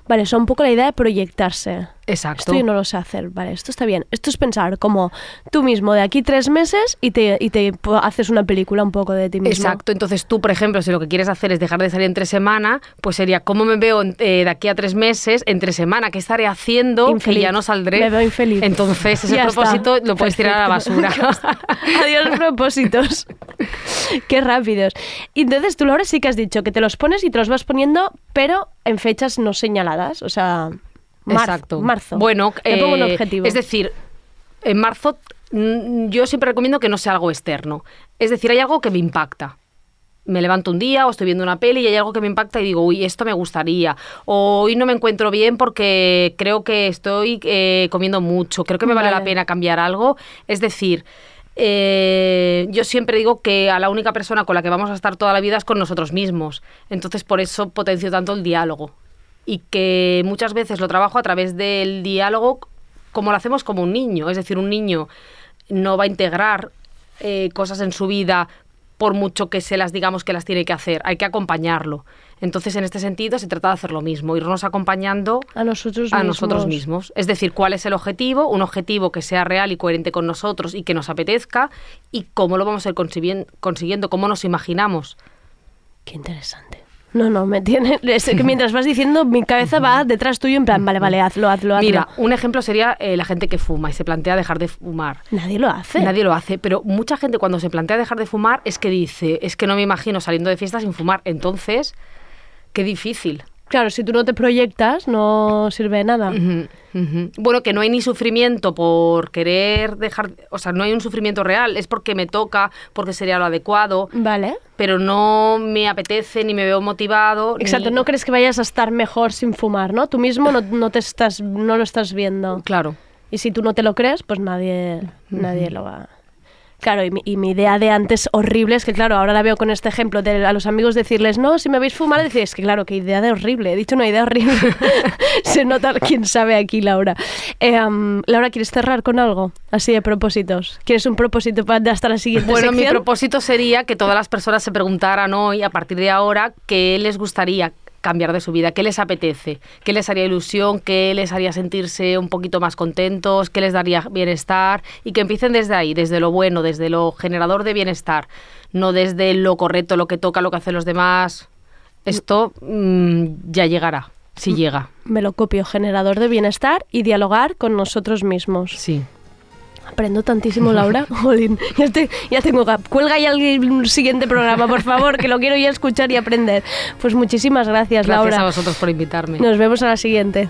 Vale, eso un poco la idea de proyectarse. Exacto. Esto yo no lo sé hacer, vale, esto está bien. Esto es pensar como tú mismo de aquí tres meses y te, y te haces una película un poco de ti mismo. Exacto, entonces tú, por ejemplo, si lo que quieres hacer es dejar de salir entre semana, pues sería cómo me veo eh, de aquí a tres meses entre semana, qué estaré haciendo, Infeliz. que ya no saldré. Me veo infeliz. Entonces ese Ya está. propósito lo puedes tirar a la basura. Adiós propósitos. Qué rápidos. Y entonces tú, Laura, sí que has dicho que te los pones y te los vas poniendo, pero en fechas no señaladas. O sea, marzo. Exacto. marzo. Bueno, Me pongo un eh, objetivo. Es decir, en marzo mm, yo siempre recomiendo que no sea algo externo. Es decir, hay algo que me impacta. Me levanto un día o estoy viendo una peli y hay algo que me impacta y digo, uy, esto me gustaría. O hoy no me encuentro bien porque creo que estoy eh, comiendo mucho. Creo que me vale, la pena cambiar algo. Es decir, eh, yo siempre digo que a la única persona con la que vamos a estar toda la vida es con nosotros mismos. Entonces, por eso potencio tanto el diálogo. Y que muchas veces lo trabajo a través del diálogo como lo hacemos como un niño. Es decir, un niño no va a integrar eh, cosas en su vida por mucho que se las digamos que las tiene que hacer. Hay que acompañarlo. Entonces, en este sentido, se trata de hacer lo mismo, irnos acompañando a nosotros a mismos. nosotros mismos. Es decir, cuál es el objetivo, un objetivo que sea real y coherente con nosotros y que nos apetezca y cómo lo vamos a ir consiguien- consiguiendo, cómo nos imaginamos. Qué interesante. No, no, me tiene. Es que mientras vas diciendo, mi cabeza va detrás tuyo en plan, vale, vale, hazlo, hazlo, hazlo. Mira, un ejemplo sería eh, la gente que fuma y se plantea dejar de fumar. Nadie lo hace. Nadie lo hace, pero mucha gente cuando se plantea dejar de fumar es que dice, es que no me imagino saliendo de fiesta sin fumar. Entonces, qué difícil. Claro, si tú no te proyectas, no sirve de nada. Bueno, que no hay ni sufrimiento por querer dejar, o sea, no hay un sufrimiento real, es porque me toca, porque sería lo adecuado, Vale. pero no me apetece ni me veo motivado. ni- Exacto, no crees que vayas a estar mejor sin fumar, ¿no? Tú mismo no, no te estás, no lo estás viendo. Claro. Y si tú no te lo crees, pues nadie, nadie lo va. Claro, y mi, y mi idea de antes horrible es que, claro, ahora la veo con este ejemplo de a los amigos decirles, no, si me veis fumar, decir, es que, claro, qué idea de horrible. He dicho una idea horrible. Se nota quién sabe aquí, Laura. Eh, am, Laura, ¿quieres cerrar con algo? Así de propósitos. ¿Quieres un propósito para hasta la siguiente Bueno, mi propósito sería que todas las personas se preguntaran hoy, a partir de ahora, qué les gustaría cambiar de su vida, qué les apetece, qué les haría ilusión, qué les haría sentirse un poquito más contentos, qué les daría bienestar y que empiecen desde ahí, desde lo bueno, desde lo generador de bienestar, no desde lo correcto, lo que toca, lo que hacen los demás. Esto mm, ya llegará, si llega. Me lo copio, generador de bienestar y dialogar con nosotros mismos. Sí. Aprendo tantísimo, Laura. Jolín, ya, estoy- ya tengo gap. Cuelga ya el siguiente programa, por favor, que lo quiero ya escuchar y aprender. Pues muchísimas gracias, Gracias Laura. a vosotros por invitarme. Nos vemos a la siguiente.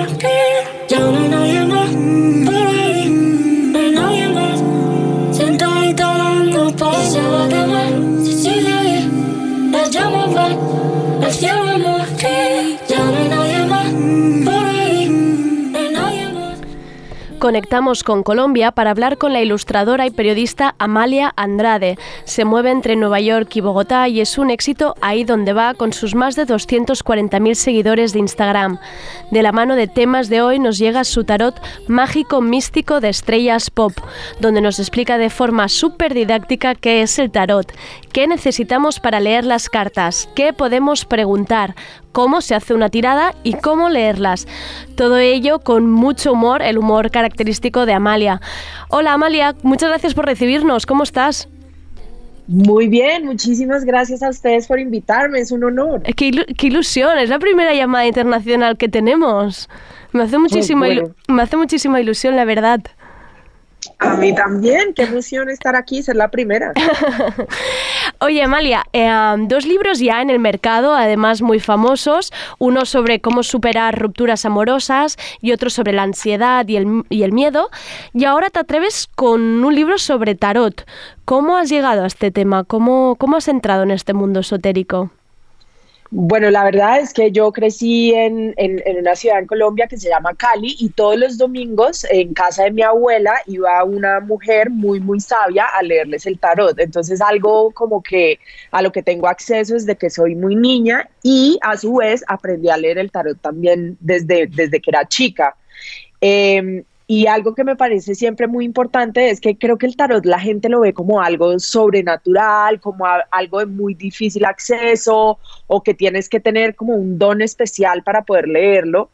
Conectamos con Colombia para hablar con la ilustradora y periodista Amalia Andrade. Se mueve entre Nueva York y Bogotá y es un éxito ahí donde va con sus más de 240.000 seguidores de Instagram. De la mano de temas de hoy nos llega su tarot mágico místico de estrellas pop, donde nos explica de forma súper didáctica qué es el tarot, qué necesitamos para leer las cartas, qué podemos preguntar, cómo se hace una tirada y cómo leerlas. Todo ello con mucho humor, el humor característico de Amalia. Hola Amalia, muchas gracias por recibirnos. ¿Cómo estás? Muy bien, muchísimas gracias a ustedes por invitarme, es un honor. Eh, Qué, ilu- qué ilusión, es la primera llamada internacional que tenemos. Me hace muchísima, ilu- bueno. me hace muchísima ilusión, la verdad. A mí también, qué emoción estar aquí, ser la primera. Oye, Amalia, eh, dos libros ya en el mercado, además muy famosos. Uno sobre cómo superar rupturas amorosas y otro sobre la ansiedad y el, y el miedo. Y ahora te atreves con un libro sobre tarot. ¿Cómo has llegado a este tema? ¿Cómo, cómo has entrado en este mundo esotérico? Bueno, la verdad es que yo crecí en, en- una ciudad en Colombia que se llama Cali y todos los domingos en casa de mi abuela iba una mujer muy, muy sabia a leerles el tarot. Entonces algo como que a lo que tengo acceso desde que soy muy niña y a su vez aprendí a leer el tarot también desde, desde que era chica. Eh, y algo que me parece siempre muy importante es que creo que el tarot la gente lo ve como algo sobrenatural, como algo de muy difícil acceso o que tienes que tener como un don especial para poder leerlo.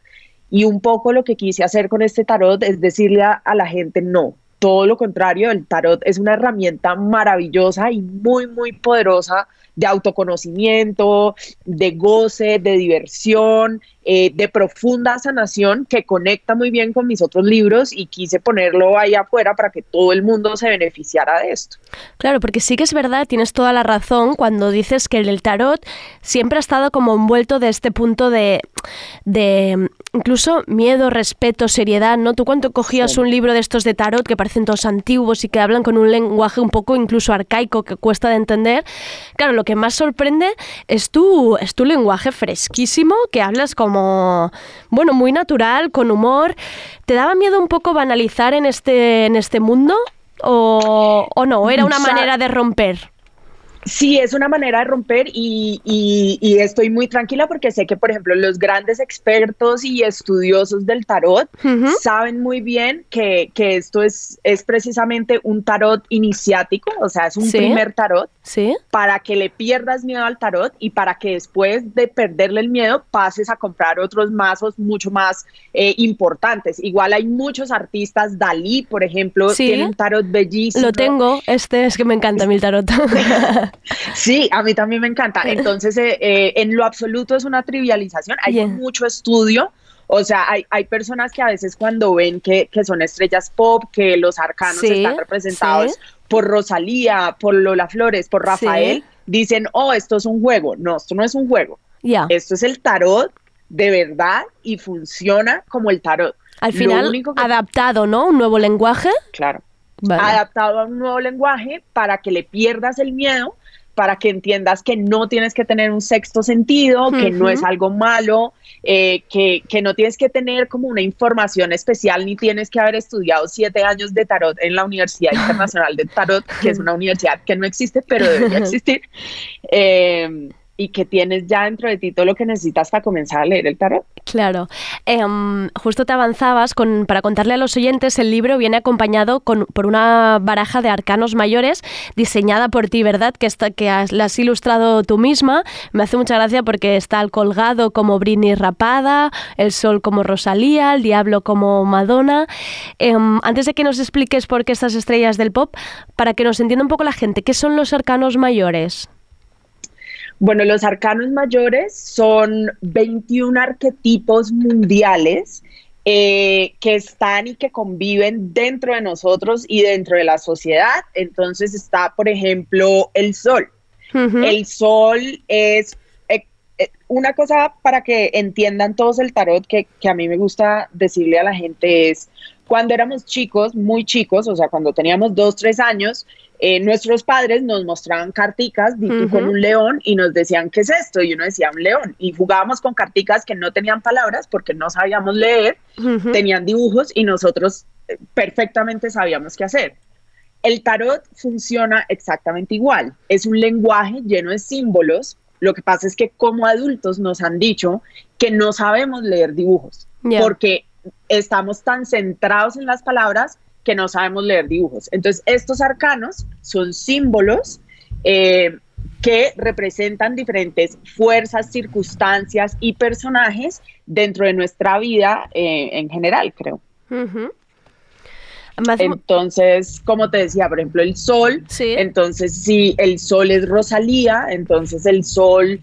Y un poco lo que quise hacer con este tarot es decirle a la gente no. Todo lo contrario, el tarot es una herramienta maravillosa y muy, muy poderosa de autoconocimiento, de goce, de diversión, eh, de profunda sanación que conecta muy bien con mis otros libros y quise ponerlo ahí afuera para que todo el mundo se beneficiara de esto. Claro, porque sí que es verdad, tienes toda la razón cuando dices que el tarot siempre ha estado como envuelto de este punto de, de mm, incluso miedo, respeto, seriedad, ¿no? Tú cuando cogías Sí. un libro de estos de tarot que parecen todos antiguos y que hablan con un lenguaje un poco incluso arcaico que cuesta de entender, claro, lo que más sorprende es tu, es tu lenguaje fresquísimo, que hablas como, bueno, muy natural, con humor. ¿Te daba miedo un poco banalizar en este, en este mundo? ¿O, o no? ¿Era una manera de romper? Sí, es una manera de romper y, y- y estoy muy tranquila porque sé que, por ejemplo, los grandes expertos y estudiosos del tarot saben muy bien que, que esto es, es precisamente un tarot iniciático, o sea, es un Sí. primer tarot ¿Sí? para que le pierdas miedo al tarot y para que después de perderle el miedo pases a comprar otros mazos mucho más eh, importantes. Igual hay muchos artistas, Dalí, por ejemplo, Sí. tiene un tarot bellísimo. Lo tengo, este es que me encanta el tarot. Sí, a mí también me encanta. Entonces, eh, eh, en lo absoluto es una trivialización. Hay Yeah. mucho estudio. O sea, hay, hay personas que a veces cuando ven que, que son estrellas pop, que los arcanos Sí, están representados sí. Por Rosalía, por Lola Flores, por Rafael, Sí. dicen, oh, esto es un juego. No, esto no es un juego. Esto es el tarot de verdad y funciona como el tarot. Al final, único que- adaptado, ¿no? Un nuevo lenguaje. Claro. Vale. adaptado a un nuevo lenguaje para que le pierdas el miedo, para que entiendas que no tienes que tener un sexto sentido, que no es algo malo, eh, que, que no tienes que tener como una información especial, ni tienes que haber estudiado siete años de tarot en la Universidad Internacional de Tarot, que es una universidad que no existe, pero debería existir. Eh, y que tienes ya dentro de ti todo lo que necesitas para comenzar a leer el tarot. Claro. Em, justo te avanzabas con, para contarle a los oyentes, el libro viene acompañado con, por una baraja de arcanos mayores diseñada por ti, ¿verdad? Que, está, que has, la has ilustrado tú misma. Me hace mucha gracia porque está el colgado como Britney rapada, el sol como Rosalía, el diablo como Madonna. Em, antes de que nos expliques por qué estas estrellas del pop, para que nos entienda un poco la gente, ¿qué son los arcanos mayores? Bueno, los arcanos mayores son 21 arquetipos mundiales eh, que están y que conviven dentro de nosotros y dentro de la sociedad. Entonces está, por ejemplo, el sol. El sol es eh, eh, una cosa para que entiendan todos el tarot que, que a mí me gusta decirle a la gente es, cuando éramos chicos, muy chicos, o sea, cuando teníamos dos, tres años, eh, nuestros padres nos mostraban carticas, di tú Ujú. con un león, y nos decían, ¿qué es esto? Y uno decía, un león. Y jugábamos con carticas que no tenían palabras porque no sabíamos leer, tenían dibujos y nosotros eh, perfectamente sabíamos qué hacer. El tarot funciona exactamente igual. Es un lenguaje lleno de símbolos. Lo que pasa es que como adultos nos han dicho que no sabemos leer dibujos porque estamos tan centrados en las palabras que no sabemos leer dibujos. Entonces, estos arcanos son símbolos eh, que representan diferentes fuerzas, circunstancias y personajes dentro de nuestra vida eh, en general, creo. Entonces, como te decía, por ejemplo, el sol, entonces si el sol es Rosalía, entonces el sol,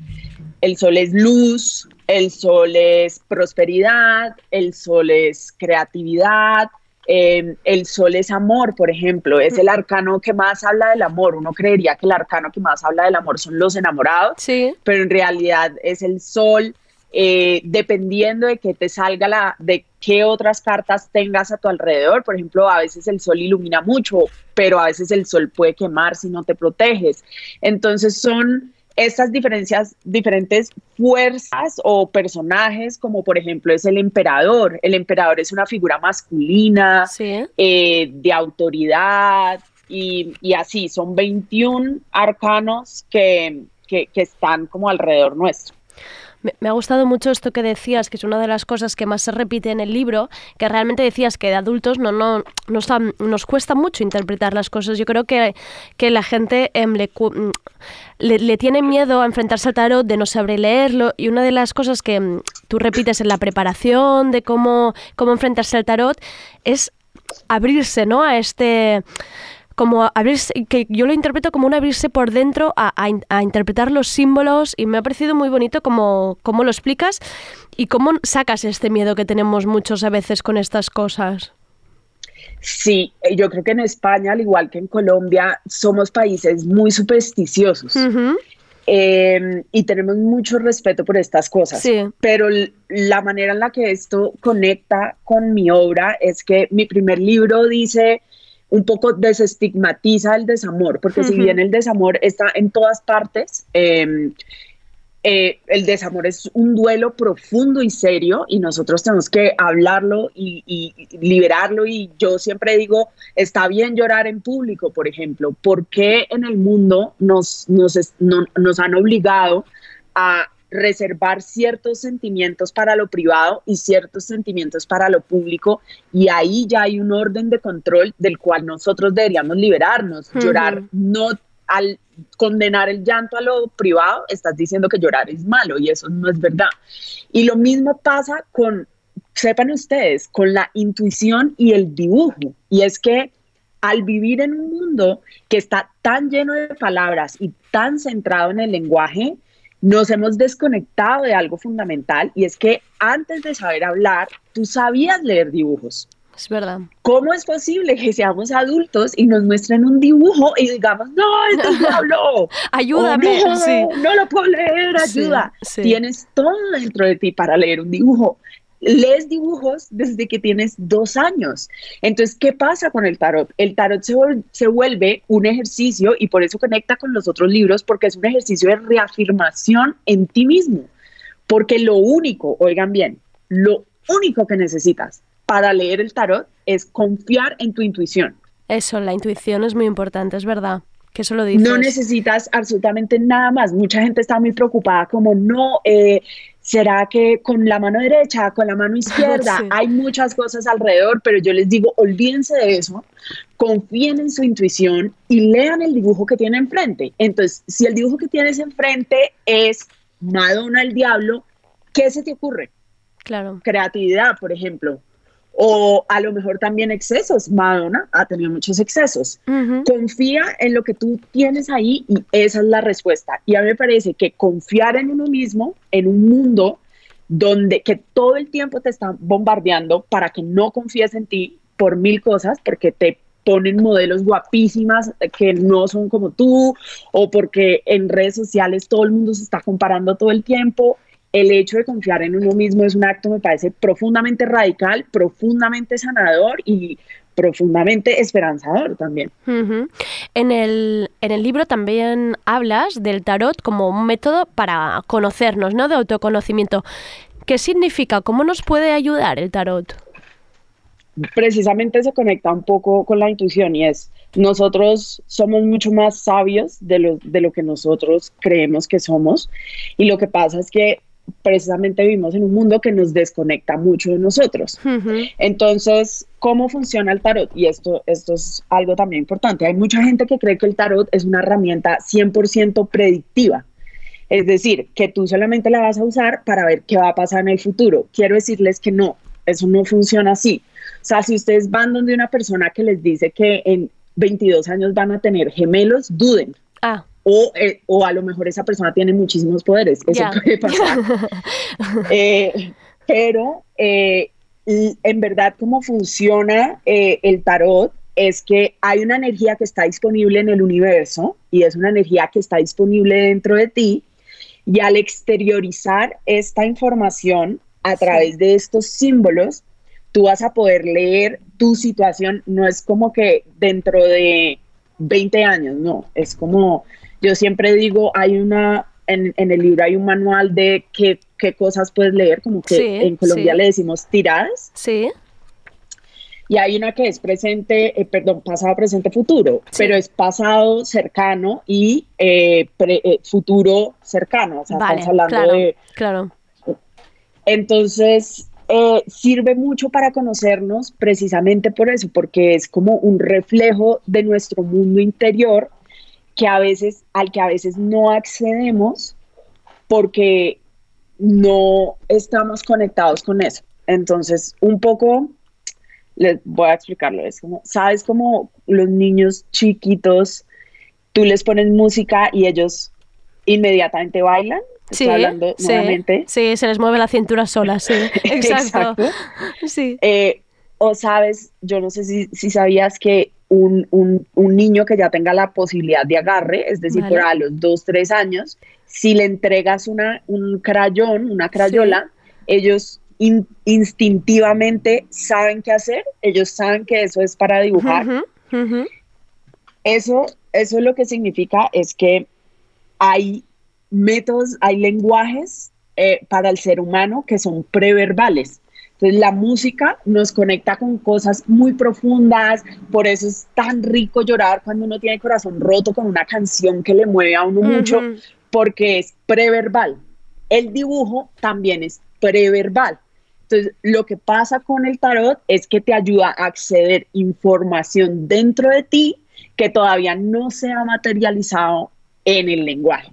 el sol es luz, el sol es prosperidad, el sol es creatividad, eh, el sol es amor, por ejemplo, es el arcano que más habla del amor. Uno creería que el arcano que más habla del amor son los enamorados, pero en realidad es el sol. eh, dependiendo de que te salga la, de qué otras cartas tengas a tu alrededor. Por ejemplo, a veces el sol ilumina mucho, pero a veces el sol puede quemar si no te proteges. Entonces son estas diferencias, diferentes fuerzas o personajes, como por ejemplo es el emperador. El emperador es una figura masculina, eh, de autoridad, y, y así, son 21 arcanos que, que, que están como alrededor nuestro. Me, ha gustado mucho esto que decías, que es una de las cosas que más se repite en el libro, que realmente decías que de adultos no, no, nos, nos cuesta mucho interpretar las cosas. Yo creo que, que la gente em, mm, le, le tiene miedo a enfrentarse al tarot, de no saber leerlo, y una de las cosas que mm, tú repites en la preparación de cómo, cómo enfrentarse al tarot es abrirse, ¿no? A este como abrirse, que yo lo interpreto como un abrirse por dentro a, a a interpretar los símbolos y me ha parecido muy bonito como, cómo lo explicas y cómo sacas este miedo que tenemos muchos a veces con estas cosas. Sí, eh, yo creo que en España, al igual que en Colombia, somos países muy supersticiosos. Eh, y tenemos mucho respeto por estas cosas. Sí. Pero la manera en la que esto conecta con mi obra es que mi primer libro dice un poco desestigmatiza el desamor, porque si bien el desamor está en todas partes, eh, eh, el desamor es un duelo profundo y serio y nosotros tenemos que hablarlo y, liberarlo y yo siempre digo, está bien llorar en público, por ejemplo, ¿por qué en el mundo nos, nos, no- nos han obligado a reservar ciertos sentimientos para lo privado y ciertos sentimientos para lo público y ahí ya hay un orden de control del cual nosotros deberíamos liberarnos, llorar no al condenar el llanto a lo privado, estás diciendo que llorar es malo y eso no es verdad. Y lo mismo pasa con, sepan ustedes, con la intuición y el dibujo. Y es que al vivir en un mundo que está tan lleno de palabras y tan centrado en el lenguaje, nos hemos desconectado de algo fundamental y es que antes de saber hablar, tú sabías leer dibujos. Es verdad. ¿Cómo es posible que seamos adultos y nos muestren un dibujo y digamos, no, esto es diablo? Ayúdame, O, no, sí. no lo puedo leer, Sí, ayuda. sí. Tienes todo dentro de ti para leer un dibujo. Lees dibujos desde que tienes dos años. Entonces, ¿qué pasa con el tarot? El tarot se, se vuelve un ejercicio y por eso conecta con los otros libros, porque es un ejercicio de reafirmación en ti mismo. Porque lo único, oigan bien, lo único que necesitas para leer el tarot es confiar en tu intuición. Eso, la intuición es muy importante, es verdad. Que eso lo dices. No necesitas absolutamente nada más. Mucha gente está muy preocupada como, no, eh, ¿será que con la mano derecha, con la mano izquierda? Sí. Hay muchas cosas alrededor, pero yo les digo, olvídense de eso, confíen en su intuición y lean el dibujo que tiene enfrente. Entonces, si el dibujo que tienes enfrente es Madonna el Diablo, ¿qué se te ocurre? Claro. creatividad, por ejemplo, o a lo mejor también excesos. Madonna ha tenido muchos excesos. Confía en lo que tú tienes ahí y esa es la respuesta. Y a mí me parece que confiar en uno mismo, en un mundo donde que todo el tiempo te están bombardeando para que no confíes en ti por mil cosas, porque te ponen modelos guapísimas que no son como tú o porque en redes sociales todo el mundo se está comparando todo el tiempo. El hecho de confiar en uno mismo es un acto, me parece, profundamente radical, profundamente sanador y profundamente esperanzador también. En, el, en el libro también hablas del tarot como un método para conocernos, ¿no? De autoconocimiento. ¿Qué significa? ¿Cómo nos puede ayudar el tarot? precisamente se conecta un poco con la intuición y es, nosotros somos mucho más sabios de lo, de lo que nosotros creemos que somos y lo que pasa es que precisamente vivimos en un mundo que nos desconecta mucho de nosotros. Entonces, ¿cómo funciona el tarot? Y esto, esto es algo también importante. Hay mucha gente que cree que el tarot es una herramienta 100% predictiva. Es decir, que tú solamente la vas a usar para ver qué va a pasar en el futuro. Quiero decirles que no, eso no funciona así. O sea, si ustedes van donde una persona que les dice que en 22 años van a tener gemelos, duden. Ah. O, eh, o a lo mejor esa persona tiene muchísimos poderes. Eso puede pasar. Eh, pero eh, y en verdad cómo funciona eh, el tarot es que hay una energía que está disponible en el universo y es una energía que está disponible dentro de ti y al exteriorizar esta información a través de estos símbolos, tú vas a poder leer tu situación. No es como que dentro de 20 años, no, es como, yo siempre digo, hay una, en, en el libro hay un manual de qué, qué cosas puedes leer, como que Sí, en Colombia sí. le decimos tiradas. Sí. Y hay una que es presente, eh, perdón, pasado, presente, futuro, pero es pasado cercano y eh, pre- eh, futuro cercano. O sea, Vale, estamos hablando claro, de claro. entonces, eh, sirve mucho para conocernos precisamente por eso, porque es como un reflejo de nuestro mundo interior que a veces, al que a veces no accedemos porque no estamos conectados con eso. Entonces, un poco, les voy a explicarlo, es como, ¿sabes cómo los niños chiquitos, tú les pones música y ellos inmediatamente bailan? Sí, hablando sí, nuevamente. sí, se les mueve la cintura sola, sí. Exacto. Sí. Eh, o sabes, yo no sé si, si sabías que un, un- un niño que ya tenga la posibilidad de agarre, es decir, Vale. por a los dos, tres años, si le entregas una, un crayón, una crayola, ellos in- instintivamente saben qué hacer, ellos saben que eso es para dibujar. Ujú. Eso, eso lo que significa es que hay métodos, hay lenguajes eh, para el ser humano que son preverbales. Entonces la música nos conecta con cosas muy profundas, por eso es tan rico llorar cuando uno tiene el corazón roto con una canción que le mueve a uno mucho, porque es preverbal. El dibujo también es preverbal. Entonces, lo que pasa con el tarot es que te ayuda a acceder información dentro de ti que todavía no se ha materializado en el lenguaje.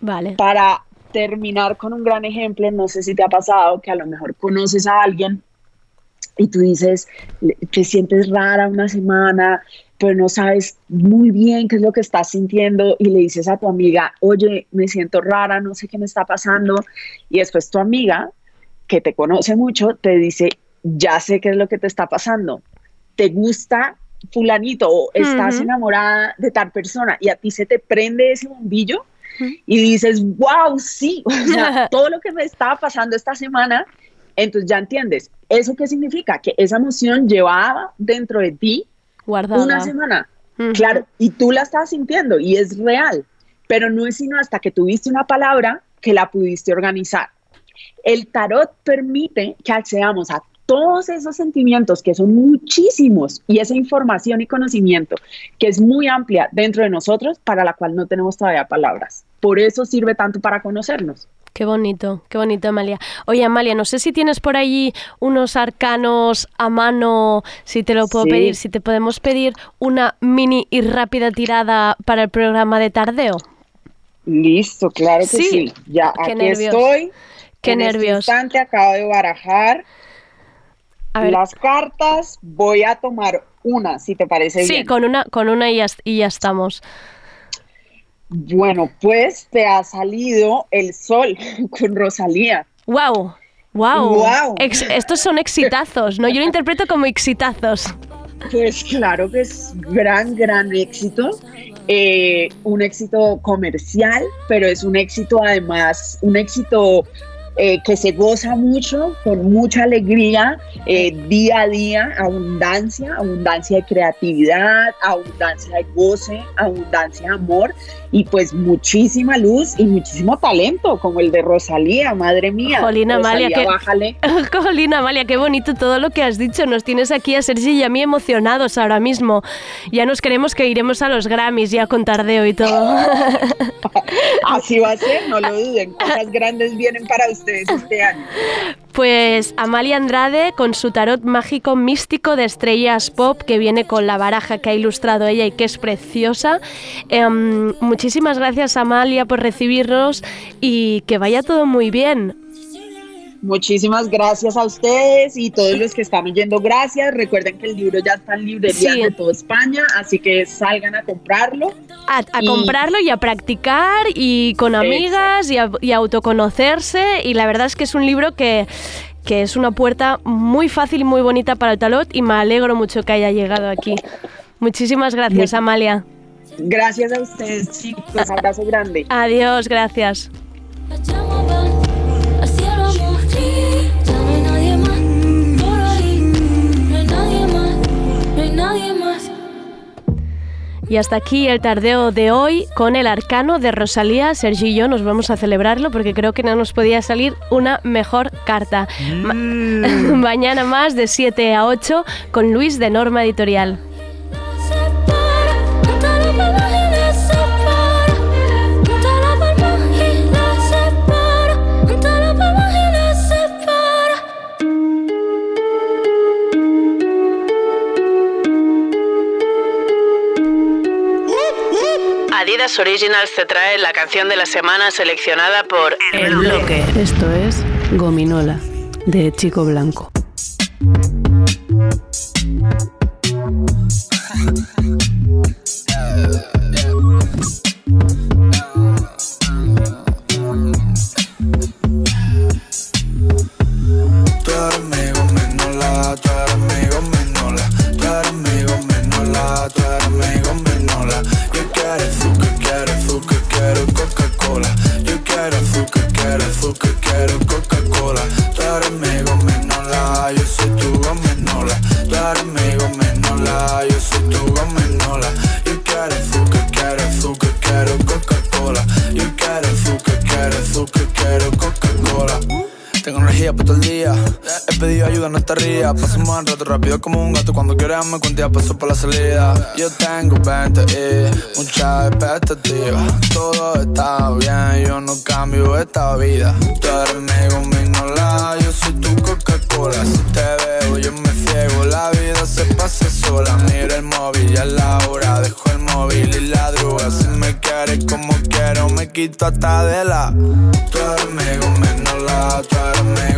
Vale. Para terminar con un gran ejemplo, no sé si te ha pasado que a lo mejor conoces a alguien y tú dices, te sientes rara una semana, pero no sabes muy bien qué es lo que estás sintiendo y le dices a tu amiga, oye, me siento rara, no sé qué me está pasando. Y después tu amiga, que te conoce mucho, te dice, ya sé qué es lo que te está pasando. ¿Te gusta fulanito o estás enamorada de tal persona y a ti se te prende ese bombillo? Y dices, wow, sí, o sea, todo lo que me estaba pasando esta semana, entonces ya entiendes. ¿Eso qué significa? Que esa emoción llevaba dentro de ti Guardada. una semana. Claro, y tú la estás sintiendo y es real, pero no es sino hasta que tuviste una palabra que la pudiste organizar. El tarot permite que accedamos a todos esos sentimientos que son muchísimos y esa información y conocimiento que es muy amplia dentro de nosotros para la cual no tenemos todavía palabras. Por eso sirve tanto para conocernos. Qué bonito, qué bonito, Amalia. Oye, Amalia, no sé si tienes por ahí unos arcanos a mano, si te lo puedo Sí. pedir, si te podemos pedir una mini y rápida tirada para el programa de tardeo. Listo, claro que Sí. sí. Ya Qué aquí nervios. estoy. Qué en este nervios. instante acabo de barajar A las cartas. Voy a tomar una, si te parece Sí, bien. con una, con una y ya, y ya estamos. Bueno, pues te ha salido el sol con Rosalía. ¡Wow! ¡Wow! Guau. estos son exitazos, ¿no? Yo lo interpreto como exitazos. Pues claro que es gran, gran éxito. Eh, un éxito comercial, pero es un éxito además, un éxito eh, que se goza mucho, con mucha alegría, eh, día a día, abundancia, abundancia de creatividad, abundancia de goce, abundancia de amor y pues muchísima luz y muchísimo talento, como el de Rosalía, madre mía. Jolina Amalia, Rosalía, bájale. Jolina Amalia, qué bonito todo lo que has dicho. Nos tienes aquí a Sergi y a mí emocionados ahora mismo. Ya nos queremos que iremos a los Grammys ya con tardeo y todo. Así va a ser, no lo duden, cosas grandes vienen para ustedes este año. Pues Amalia Andrade con su tarot mágico místico de estrellas pop que viene con la baraja que ha ilustrado ella y que es preciosa. Em, muchísimas gracias Amalia por recibirnos y que vaya todo muy bien. Muchísimas gracias a ustedes y todos los que están oyendo, gracias. Recuerden que el libro ya está en librerías Sí. de toda España, así que salgan a comprarlo. A, a Y- comprarlo y a practicar y con amigas y a, y a autoconocerse y la verdad es que es un libro que, que es una puerta muy fácil y muy bonita para el talot y me alegro mucho que haya llegado aquí. Muchísimas gracias Muy- Amalia. Gracias a ustedes, chicos. Abrazo grande. Adiós, gracias. Nadie más. Y hasta aquí el tardeo de hoy con el arcano de Rosalía. Sergio y yo nos vamos a celebrarlo porque creo que no nos podía salir una mejor carta. Ma- Mañana más de 7 a 8 con Luis de Norma Editorial. Adidas Originals te trae la canción de la semana seleccionada por El Bloque. Esto es Gominola, de Chico Blanco. Te rías. Pasamos el rato rápido como un gato. Cuando quieras me cuentas, paso por la salida. Yo tengo 20 y mucha expectativa. Todo está bien, yo no cambio esta vida. Tú eres mi gominola, yo soy tu Coca-Cola. Si te veo, yo me ciego. La vida se pasa sola. Miro el móvil, ya es la hora. Dejo el móvil y la droga. Si me quieres como quiero, me quito hasta de la. Tú eres mi gominola, tú eres mi